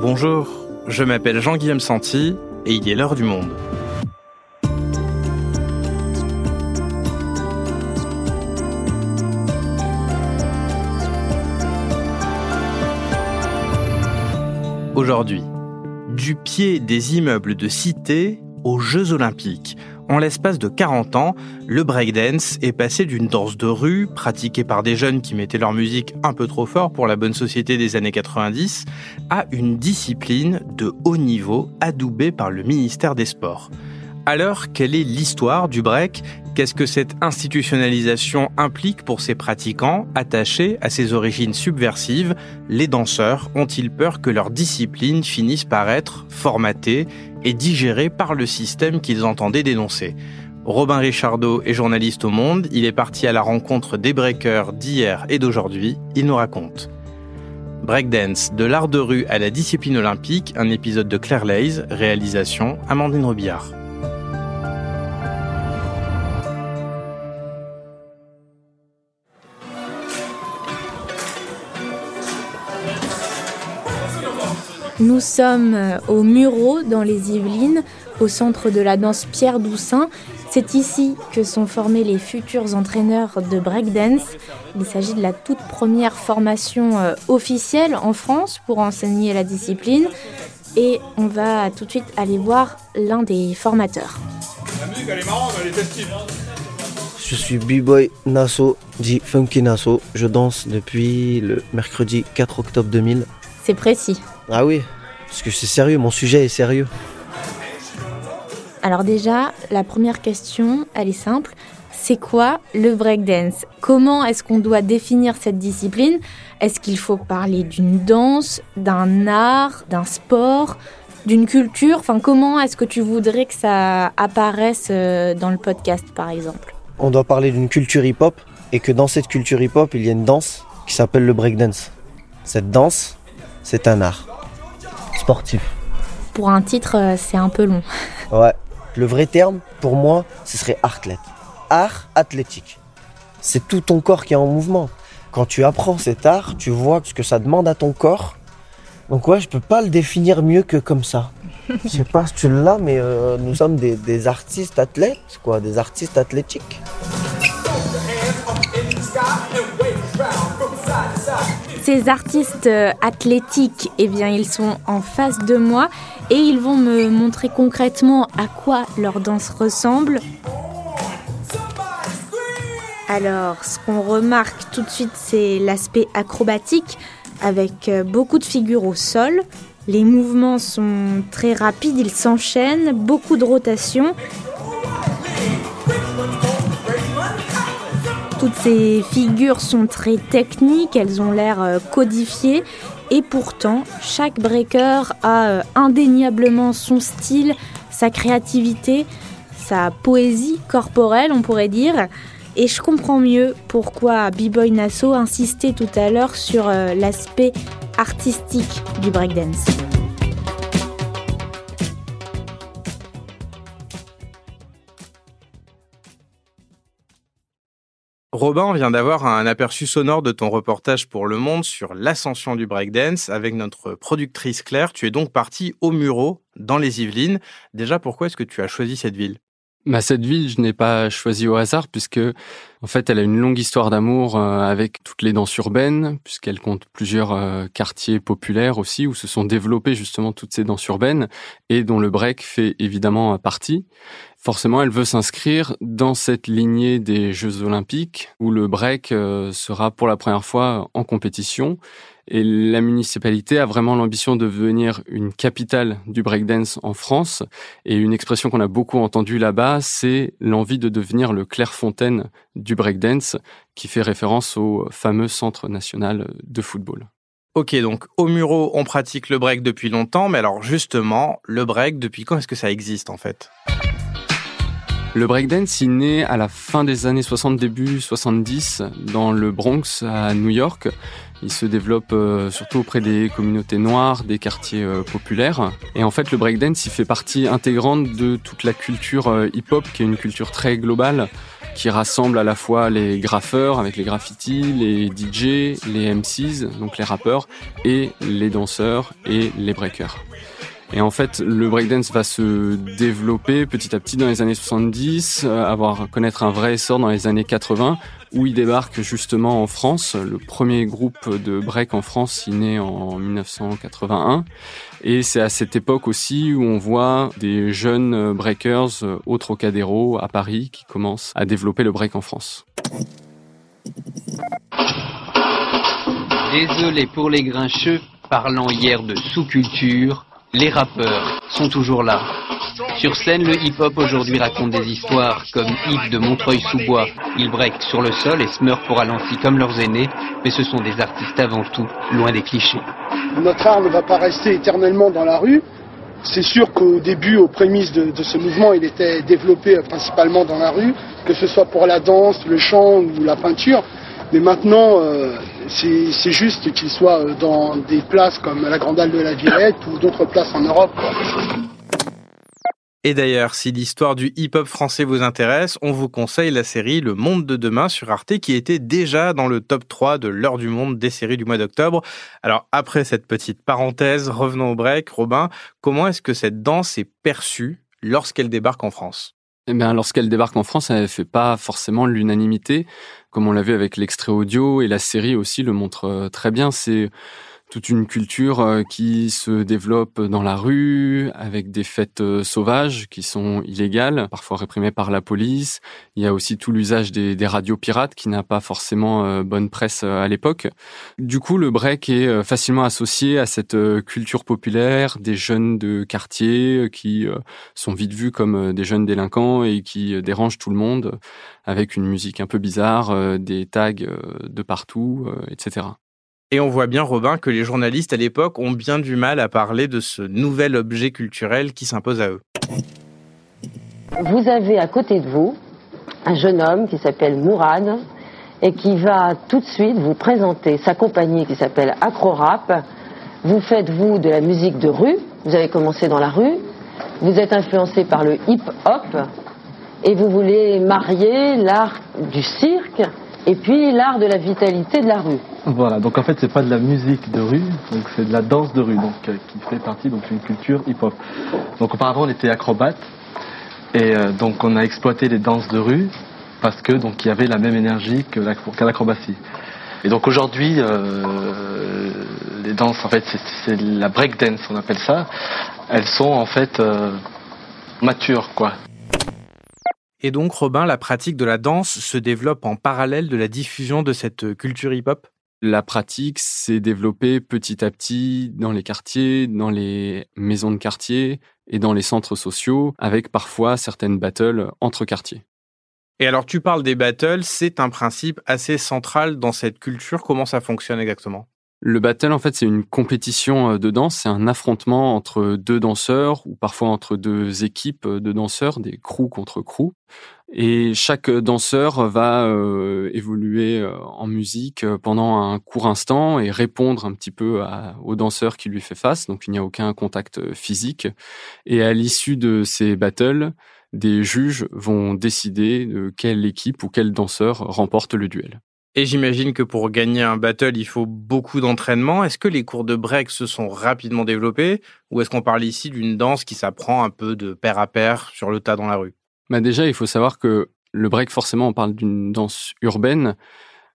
Bonjour, je m'appelle Jean-Guillaume Santi et il est l'heure du monde. Aujourd'hui, du pied des immeubles de cité aux Jeux olympiques. En l'espace de 40 ans, le breakdance est passé d'une danse de rue, pratiquée par des jeunes qui mettaient leur musique un peu trop fort pour la bonne société des années 90, à une discipline de haut niveau adoubée par le ministère des Sports. Alors, quelle est l'histoire du break? Qu'est-ce que cette institutionnalisation implique pour ses pratiquants attachés à ses origines subversives? Les danseurs ont-ils peur que leur discipline finisse par être formatée et digérée par le système qu'ils entendaient dénoncer Robin Richardot est journaliste au Monde, il est parti à la rencontre des breakers d'hier et d'aujourd'hui, il nous raconte. Breakdance, de l'art de rue à la discipline olympique, un épisode de Claire Lays, réalisation Amandine Robillard. Nous sommes euh, au Muro dans les Yvelines, au centre de la danse Pierre Doussin. C'est ici que sont formés les futurs entraîneurs de breakdance. Il s'agit de la toute première formation euh, officielle en France pour enseigner la discipline. Et on va tout de suite aller voir l'un des formateurs. Je suis B-Boy Nasso, dit Funky Nasso. Je danse depuis le mercredi 4 octobre 2000. C'est précis. Ah oui, parce que c'est sérieux, mon sujet est sérieux. Alors déjà, la première question, elle est simple. C'est quoi le breakdance? Comment est-ce qu'on doit définir cette discipline? Est-ce qu'il faut parler d'une danse, d'un art, d'un sport, d'une culture? Enfin, comment est-ce que tu voudrais que ça apparaisse euh, dans le podcast, par exemple? On doit parler d'une culture hip-hop et que dans cette culture hip-hop, il y a une danse qui s'appelle le breakdance. Cette danse, c'est un art sportif. Pour un titre, euh, c'est un peu long. Ouais. Le vrai terme, pour moi, ce serait athlète. Art athlétique. C'est tout ton corps qui est en mouvement. Quand tu apprends cet art, tu vois ce que ça demande à ton corps. Donc ouais, je peux pas le définir mieux que comme ça. Je sais pas si tu l'as, mais euh, nous sommes des, des artistes athlètes, quoi, des artistes athlétiques. Ces artistes euh, athlétiques, eh bien, ils sont en face de moi et ils vont me montrer concrètement à quoi leur danse ressemble. Alors, ce qu'on remarque tout de suite, c'est l'aspect acrobatique avec euh, beaucoup de figures au sol. Les mouvements sont très rapides, ils s'enchaînent, beaucoup de rotations. Toutes ces figures sont très techniques, elles ont l'air euh, codifiées et pourtant chaque breaker a euh, indéniablement son style, sa créativité, sa poésie corporelle on pourrait dire. Et je comprends mieux pourquoi B-Boy Nassau insistait tout à l'heure sur euh, l'aspect artistique du breakdance. Robin vient d'avoir un aperçu sonore de ton reportage pour Le Monde sur l'ascension du breakdance avec notre productrice Claire. Tu es donc parti au Muro, dans les Yvelines. Déjà, pourquoi est-ce que tu as choisi cette ville? Bah, cette ville, je n'ai pas choisi au hasard puisque, en fait, elle a une longue histoire d'amour euh, avec toutes les danses urbaines, puisqu'elle compte plusieurs euh, quartiers populaires aussi où se sont développées justement toutes ces danses urbaines et dont le break fait évidemment partie. Forcément, elle veut s'inscrire dans cette lignée des Jeux Olympiques où le break euh, sera pour la première fois en compétition et la municipalité a vraiment l'ambition de devenir une capitale du breakdance en France. Et une expression qu'on a beaucoup entendue là-bas, c'est l'envie de devenir le Clairefontaine breakdance, qui fait référence au fameux Centre national de football. Ok, donc au Muro, on pratique le break depuis longtemps, mais alors justement, le break, depuis quand est-ce que ça existe en fait? Le breakdance, il naît à la fin des années 60, début 70, dans le Bronx, à New York. Il se développe euh, surtout auprès des communautés noires, des quartiers euh, populaires. Et en fait, le breakdance, il fait partie intégrante de toute la culture euh, hip-hop, qui est une culture très globale, qui rassemble à la fois les graffeurs avec les graffitis, les DJ, les MCs, donc les rappeurs, et les danseurs et les breakers. Et en fait, le breakdance va se développer petit à petit dans les années 70, euh, avoir connaître un vrai essor dans les années 80, où il débarque justement en France. Le premier groupe de break en s'y il naît en 1981. Et c'est à cette époque aussi où on voit des jeunes breakers au Trocadéro à Paris qui commencent à développer le break en France. Désolé pour les grincheux, parlant hier de sous-culture, les rappeurs sont toujours là. Sur scène, le hip-hop aujourd'hui raconte des histoires comme Yves de Montreuil-sous-Bois. Ils break sur le sol et se meurent pour Alancy comme leurs aînés, mais ce sont des artistes avant tout, loin des clichés. Notre art ne va pas rester éternellement dans la rue. C'est sûr qu'au début, aux prémices de, ce mouvement, il était développé principalement dans la rue, que ce soit pour la danse, le chant ou la peinture. Mais maintenant, euh, c'est juste qu'il soit euh, dans des places comme la Grande Halle de la Villette ou d'autres places en Europe. Et d'ailleurs, si l'histoire du hip-hop français vous intéresse, on vous conseille la série Le Monde de demain sur Arte qui était déjà dans le top 3 de l'heure du monde des séries du mois d'octobre. Alors après cette petite parenthèse, revenons au break. Robin, comment est-ce que cette danse est perçue lorsqu'elle débarque en France? Eh bien, lorsqu'elle débarque en France, elle ne fait pas forcément l'unanimité, comme on l'a vu avec l'extrait audio et la série aussi le montre euh, très bien. C'est toute une culture euh, qui se développe dans la rue avec des fêtes euh, sauvages qui sont illégales, parfois réprimées par la police. Il y a aussi tout l'usage des, radios pirates qui n'a pas forcément euh, bonne presse à l'époque. Du coup, le break est facilement associé à cette culture populaire des jeunes de quartier qui sont vite vus comme des jeunes délinquants et qui dérangent tout le monde avec une musique un peu bizarre, des tags de partout, etc. Et on voit bien, Robin, que les journalistes à l'époque ont bien du mal à parler de ce nouvel objet culturel qui s'impose à eux. Vous avez à côté de vous un jeune homme qui s'appelle Mourad et qui va tout de suite vous présenter sa compagnie qui s'appelle Acrorap. Vous faites, vous, de la musique de rue, vous avez commencé dans la rue, vous êtes influencé par le hip-hop et vous voulez marier l'art du cirque et puis l'art de la vitalité de la rue. Voilà, donc en fait c'est pas de la musique de rue, donc c'est de la danse de rue, donc euh, qui fait partie donc d'une culture hip-hop. Donc auparavant on était acrobate et euh, donc on a exploité les danses de rue parce que donc il y avait la même énergie que l'acrobatie. Et donc aujourd'hui euh, les danses en fait c'est la break dance on appelle ça, elles sont en fait matures quoi. Et donc, Robin, la pratique de la danse se développe en parallèle de la diffusion de cette culture hip-hop? La pratique s'est développée petit à petit dans les quartiers, dans les maisons de quartier et dans les centres sociaux, avec parfois certaines battles entre quartiers. Et alors, tu parles des battles, c'est un principe assez central dans cette culture. Comment ça fonctionne exactement? Le battle, en fait, c'est une compétition euh, de danse, c'est un affrontement entre deux danseurs ou parfois entre deux équipes de danseurs, des crews contre crews. Et chaque danseur va euh, évoluer euh, en musique pendant un court instant et répondre un petit peu au danseur qui lui fait face. Donc il n'y a aucun contact physique. Et à l'issue de ces battles, des juges vont décider de quelle équipe ou quel danseur remporte le duel. Et j'imagine que pour gagner un battle, il faut beaucoup d'entraînement. Est-ce que les cours de break se sont rapidement développés ou est-ce qu'on parle ici d'une danse qui s'apprend un peu de pair à pair sur le tas dans la rue? Bah Déjà, il faut savoir que le break, forcément, on parle d'une danse urbaine,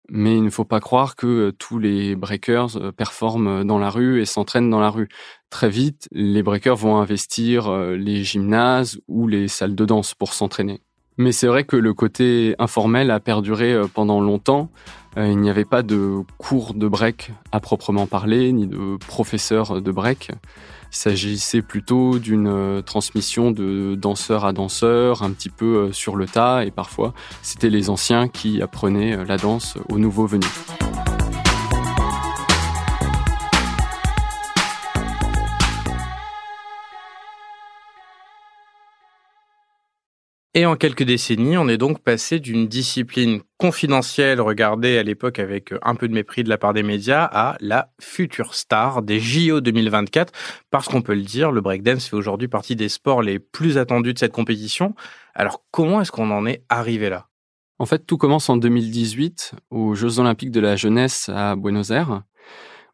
mais il ne faut pas croire que tous les breakers euh, performent dans la rue et s'entraînent dans la rue. Très vite, les breakers vont investir euh, les gymnases ou les salles de danse pour s'entraîner. Mais c'est vrai que le côté informel a perduré euh, pendant longtemps. Euh, il n'y avait pas de cours de break à proprement parler, ni de professeurs de break. Il s'agissait plutôt d'une euh, transmission de danseur à danseur, un petit peu sur le tas, et parfois c'était les anciens qui apprenaient la danse aux nouveaux venus. Et en quelques décennies, on est donc passé d'une discipline confidentielle regardée à l'époque avec un peu de mépris de la part des médias à la future star des JO 2024. Parce qu'on peut le dire, le breakdance fait aujourd'hui partie des sports les plus attendus de cette compétition. Alors comment est-ce qu'on en est arrivé là? En fait, tout commence en 2018 aux Jeux olympiques de la jeunesse à Buenos Aires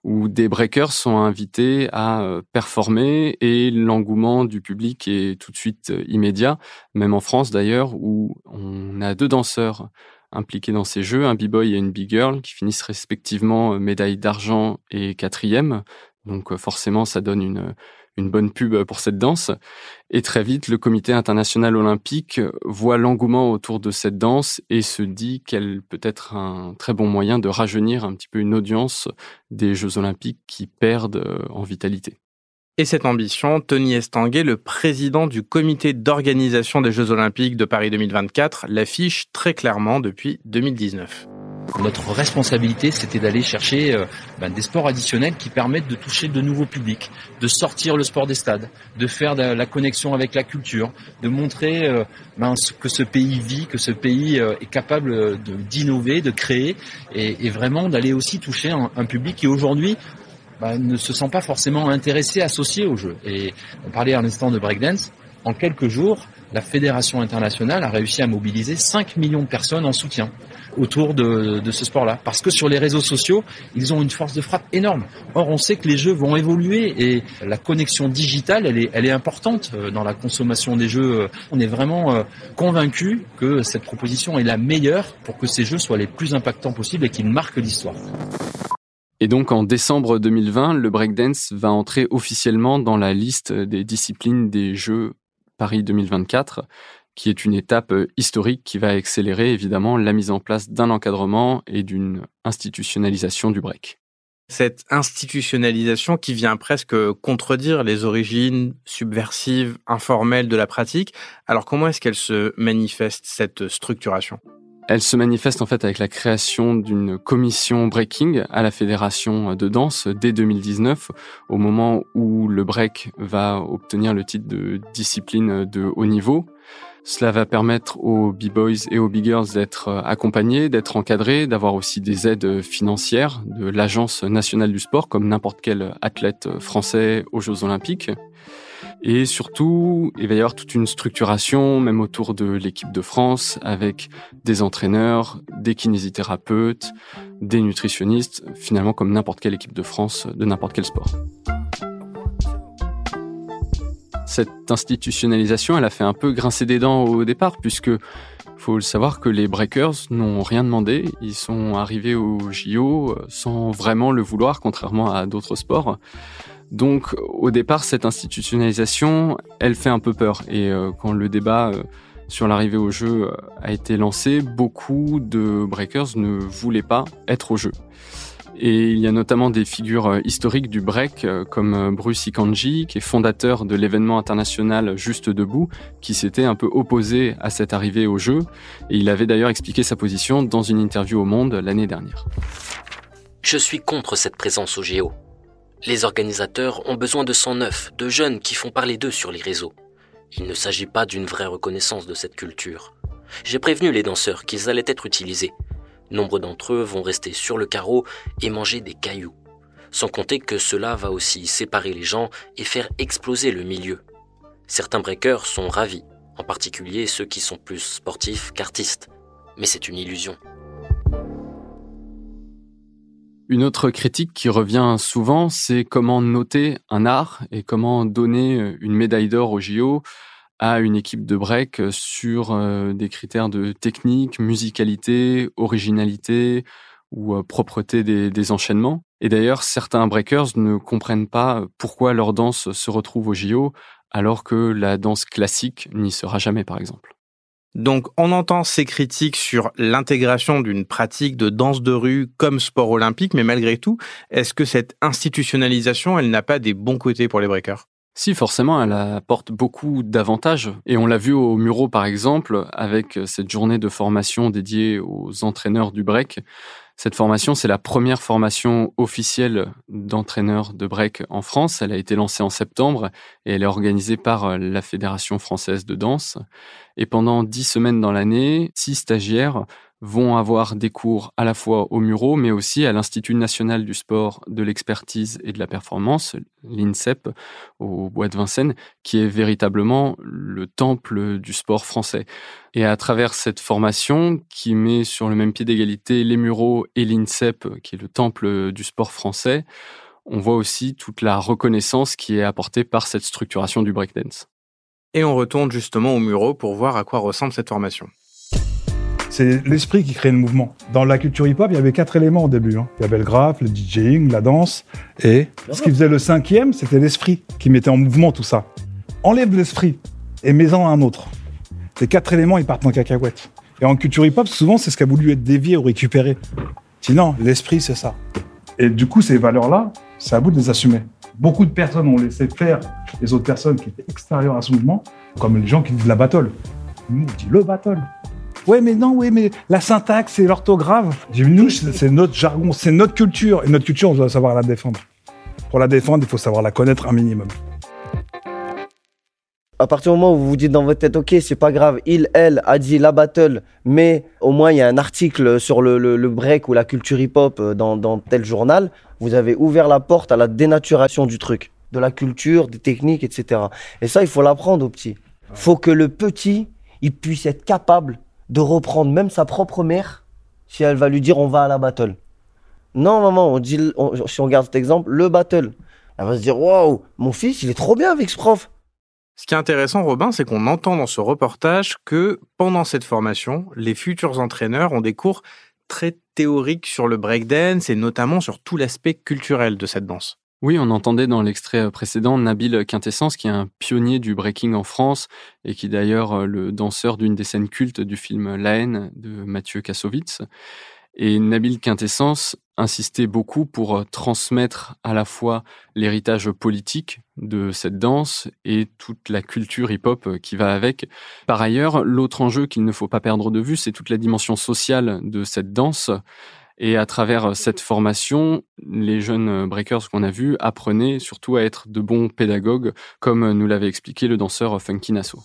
où des breakers sont invités à euh, performer et l'engouement du public est tout de suite euh, immédiat, même en France d'ailleurs, où on a deux danseurs impliqués dans ces jeux, un b-boy et une b-girl, qui finissent respectivement euh, médaille d'argent et quatrième. Donc forcément, ça donne une, une bonne pub pour cette danse. Et très vite, le comité international olympique voit l'engouement autour de cette danse et se dit qu'elle peut être un très bon moyen de rajeunir un petit peu une audience des Jeux olympiques qui perdent euh, en vitalité. Et cette ambition, Tony Estanguet, le président du comité d'organisation des Jeux olympiques de Paris 2024, l'affiche très clairement depuis 2019. Notre responsabilité, c'était d'aller chercher euh, ben, des sports additionnels qui permettent de toucher de nouveaux publics, de sortir le sport des stades, de faire la connexion avec la culture, de montrer euh, ben, que ce pays vit, que ce pays euh, est capable d'innover, de, créer, et, vraiment d'aller aussi toucher un, public qui aujourd'hui ben, ne se sent pas forcément intéressé, associé au jeu. Et on parlait un instant de breakdance. En quelques jours, la Fédération internationale a réussi à mobiliser 5 millions de personnes en soutien autour de, ce sport-là. Parce que sur les réseaux sociaux, ils ont une force de frappe énorme. Or, on sait que les jeux vont évoluer et la connexion digitale, elle est, elle est importante euh, dans la consommation des jeux. On est vraiment euh, convaincu que cette proposition est la meilleure pour que ces jeux soient les plus impactants possibles et qu'ils marquent l'histoire. Et donc en décembre 2020, le breakdance va entrer officiellement dans la liste des disciplines des Jeux Paris 2024 qui est une étape euh, historique qui va accélérer évidemment la mise en place d'un encadrement et d'une institutionnalisation du break. Cette institutionnalisation qui vient presque contredire les origines subversives, informelles de la pratique. Alors comment est-ce qu'elle se manifeste, cette structuration? Elle se manifeste en fait avec la création d'une commission breaking à la fédération de danse dès 2019, au moment où le break va obtenir le titre de discipline de haut niveau. Cela va permettre aux b-boys et aux b-girls d'être accompagnés, d'être encadrés, d'avoir aussi des aides financières de l'Agence nationale du sport, comme n'importe quel athlète français aux Jeux olympiques. Et surtout, il va y avoir toute une structuration, même autour de l'équipe de France, avec des entraîneurs, des kinésithérapeutes, des nutritionnistes, finalement comme n'importe quelle équipe de France de n'importe quel sport. Cette institutionnalisation, elle a fait un peu grincer des dents au départ, puisque faut le savoir que les breakers n'ont rien demandé. Ils sont arrivés au JO sans vraiment le vouloir, contrairement à d'autres sports. Donc, au départ, cette institutionnalisation, elle fait un peu peur. Et euh, quand le débat euh, sur l'arrivée au jeu a été lancé, beaucoup de breakers ne voulaient pas être au jeu. Et il y a notamment des figures euh, historiques du break euh, comme euh, Bruce Ikanji, qui est fondateur de l'événement international Juste Debout, qui s'était un peu opposé à cette arrivée au jeu. Et il avait d'ailleurs expliqué sa position dans une interview au Monde l'année dernière. Je suis contre cette présence au Géo. Les organisateurs ont besoin de sang neuf, de jeunes qui font parler d'eux sur les réseaux. Il ne s'agit pas d'une vraie reconnaissance de cette culture. J'ai prévenu les danseurs qu'ils allaient être utilisés. Nombre d'entre eux vont rester sur le carreau et manger des cailloux. Sans compter que cela va aussi séparer les gens et faire exploser le milieu. Certains breakers sont ravis, en particulier ceux qui sont plus sportifs qu'artistes. Mais c'est une illusion. Une autre critique qui revient souvent, c'est comment noter un art et comment donner une médaille d'or au JO à une équipe de break sur euh, des critères de technique, musicalité, originalité ou euh, propreté des, enchaînements. Et d'ailleurs, certains breakers ne comprennent pas pourquoi leur danse se retrouve au JO alors que la danse classique n'y sera jamais, par exemple. Donc on entend ces critiques sur l'intégration d'une pratique de danse de rue comme sport olympique, mais malgré tout, est-ce que cette institutionnalisation, elle n'a pas des bons côtés pour les breakers? Si, forcément, elle apporte beaucoup d'avantages. Et on l'a vu au Muro, par exemple, avec cette journée de formation dédiée aux entraîneurs du break. Cette formation, c'est la première formation officielle d'entraîneurs de break en France. Elle a été lancée en septembre et elle est organisée par la Fédération française de danse. Et pendant dix semaines dans l'année, six stagiaires vont avoir des cours à la fois au Muro, mais aussi à l'Institut national du sport, de l'expertise et de la performance, l'INSEP, au Bois de Vincennes, qui est véritablement le temple du sport français. Et à travers cette formation, qui met sur le même pied d'égalité les Mureaux et l'INSEP, qui est le temple du sport français, on voit aussi toute la reconnaissance qui est apportée par cette structuration du breakdance. Et on retourne justement au Muro pour voir à quoi ressemble cette formation. C'est l'esprit qui crée le mouvement. Dans la culture hip-hop, il y avait quatre éléments au début. Hein. Il y avait le graphe, le DJing, la danse. Et ce qui faisait le cinquième, c'était l'esprit qui mettait en mouvement tout ça. Enlève l'esprit et mets-en un autre. Ces quatre éléments, ils partent en cacahuète. Et en culture hip-hop, souvent, c'est ce qui a voulu être dévié ou récupéré. Sinon, l'esprit, c'est ça. Et du coup, ces valeurs-là, c'est à bout de les assumer. Beaucoup de personnes ont laissé faire les autres personnes qui étaient extérieures à ce mouvement, comme les gens qui disent la battle. Nous, on dit le battle. Ouais, mais non, ouais, mais la syntaxe et l'orthographe. Nous, c'est notre jargon, c'est notre culture. Et notre culture, on doit savoir la défendre. Pour la défendre, il faut savoir la connaître un minimum. À partir du moment où vous vous dites dans votre tête, ok, c'est pas grave, il, elle a dit la battle, mais au moins il y a un article sur le, break ou la culture hip-hop euh, dans, dans tel journal, vous avez ouvert la porte à la dénaturation du truc, de la culture, des techniques, etc. Et ça, il faut l'apprendre au petit. faut que le petit, il puisse être capable de reprendre même sa propre mère si elle va lui dire on va à la battle. Non, maman, on dit, si on garde cet exemple, le battle. Elle va se dire waouh, mon fils, il est trop bien avec ce prof. Ce qui est intéressant, Robin, c'est qu'on entend dans ce reportage que pendant cette formation, les futurs entraîneurs ont des cours très théoriques sur le breakdance et notamment sur tout l'aspect culturel de cette danse. Oui, on entendait dans l'extrait précédent Nabil Quintessence, qui est un pionnier du breaking en France et qui est d'ailleurs euh, le danseur d'une des scènes cultes du film La haine de Mathieu Kassovitz. Et Nabil Quintessence insistait beaucoup pour euh, transmettre à la fois l'héritage politique de cette danse et toute la culture hip-hop euh, qui va avec. Par ailleurs, l'autre enjeu qu'il ne faut pas perdre de vue, c'est toute la dimension sociale de cette danse. Et à travers euh, cette formation, les jeunes breakers qu'on a vus apprenaient surtout à être de bons pédagogues, comme nous l'avait expliqué le danseur Funky Nasso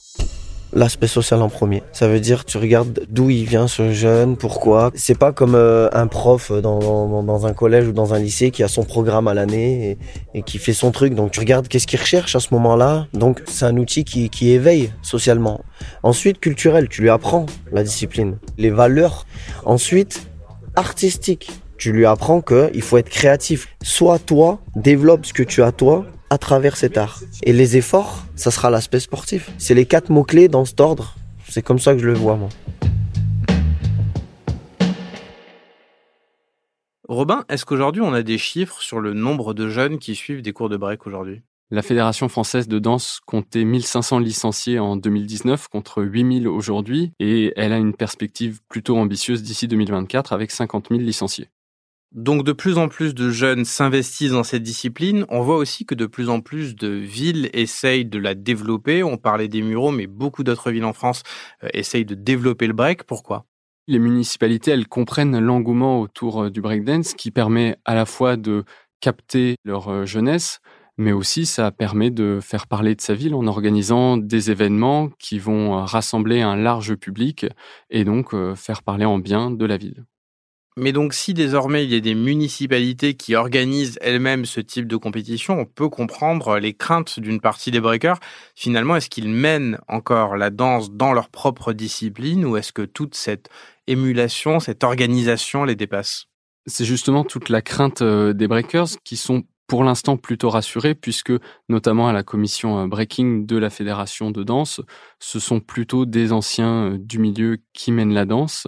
l'aspect social en premier. Ça veut dire tu regardes d'où il vient ce jeune, pourquoi. C'est pas comme euh, un prof dans, un collège ou dans un lycée qui a son programme à l'année et, qui fait son truc. Donc tu regardes qu'est-ce qu'il recherche à ce moment-là. Donc c'est un outil qui éveille socialement. Ensuite culturel, tu lui apprends la discipline, les valeurs. Ensuite artistique, tu lui apprends qu'il faut être créatif. Sois toi, développe ce que tu as toi à travers cet art. Et les efforts, ça sera l'aspect sportif. C'est les quatre mots-clés dans cet ordre. C'est comme ça que je le vois, moi. Robin, est-ce qu'aujourd'hui on a des chiffres sur le nombre de jeunes qui suivent des cours de break aujourd'hui? La Fédération française de danse comptait 1500 licenciés en 2019 contre 8000 aujourd'hui et elle a une perspective plutôt ambitieuse d'ici 2024 avec 50 000 licenciés. Donc de plus en plus de jeunes s'investissent dans cette discipline. On voit aussi que de plus en plus de villes essayent de la développer. On parlait des Mureaux, mais beaucoup d'autres villes en France euh, essayent de développer le break. Pourquoi? Les municipalités, elles comprennent l'engouement autour euh, du breakdance qui permet à la fois de capter leur euh, jeunesse, mais aussi ça permet de faire parler de sa ville en organisant des événements qui vont rassembler un large public et donc faire parler en bien de la ville. Mais donc, si désormais il y a des municipalités qui organisent elles-mêmes ce type de compétition, on peut comprendre les craintes d'une partie des breakers. Finalement, est-ce qu'ils mènent encore la danse dans leur propre discipline ou est-ce que toute cette émulation, cette organisation les dépasse? C'est justement toute la crainte euh, des breakers qui sont pour l'instant plutôt rassurés puisque notamment à la commission euh, breaking de la fédération de danse, ce sont plutôt des anciens euh, du milieu qui mènent la danse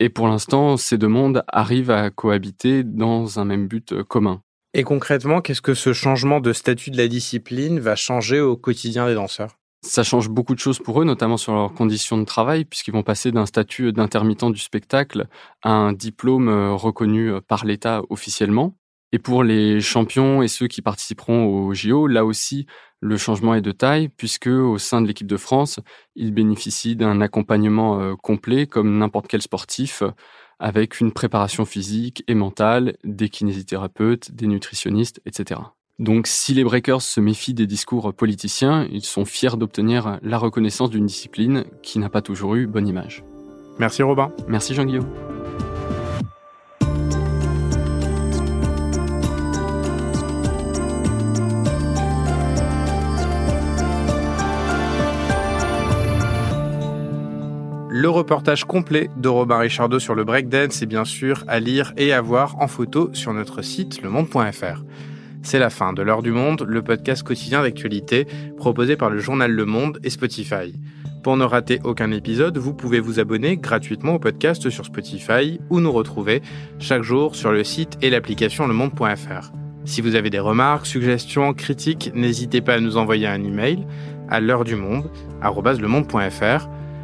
et pour l'instant, ces deux mondes arrivent à cohabiter dans un même but euh, commun. Et concrètement, qu'est-ce que ce changement de statut de la discipline va changer au quotidien des danseurs? Ça change beaucoup de choses pour eux, notamment sur leurs conditions de travail, puisqu'ils vont passer d'un statut d'intermittent du spectacle à un diplôme reconnu par l'État officiellement. Et pour les champions et ceux qui participeront au JO, là aussi, le changement est de taille puisque au sein de l'équipe de France, il bénéficie d'un accompagnement euh, complet comme n'importe quel sportif avec une préparation physique et mentale, des kinésithérapeutes, des nutritionnistes, etc. Donc si les breakers se méfient des discours politiciens, ils sont fiers d'obtenir la reconnaissance d'une discipline qui n'a pas toujours eu bonne image. Merci Robin. Merci Jean-Guillaume. Le reportage complet de Robin Richardot sur le breakdance est bien sûr à lire et à voir en photo sur notre site lemonde.fr. C'est la fin de l'heure du monde, le podcast quotidien d'actualité proposé par le journal Le Monde et Spotify. Pour ne rater aucun épisode, vous pouvez vous abonner gratuitement au podcast sur Spotify ou nous retrouver chaque jour sur le site et l'application lemonde.fr. Si vous avez des remarques, suggestions, critiques, n'hésitez pas à nous envoyer un email à l'heure du monde, @lemonde.fr.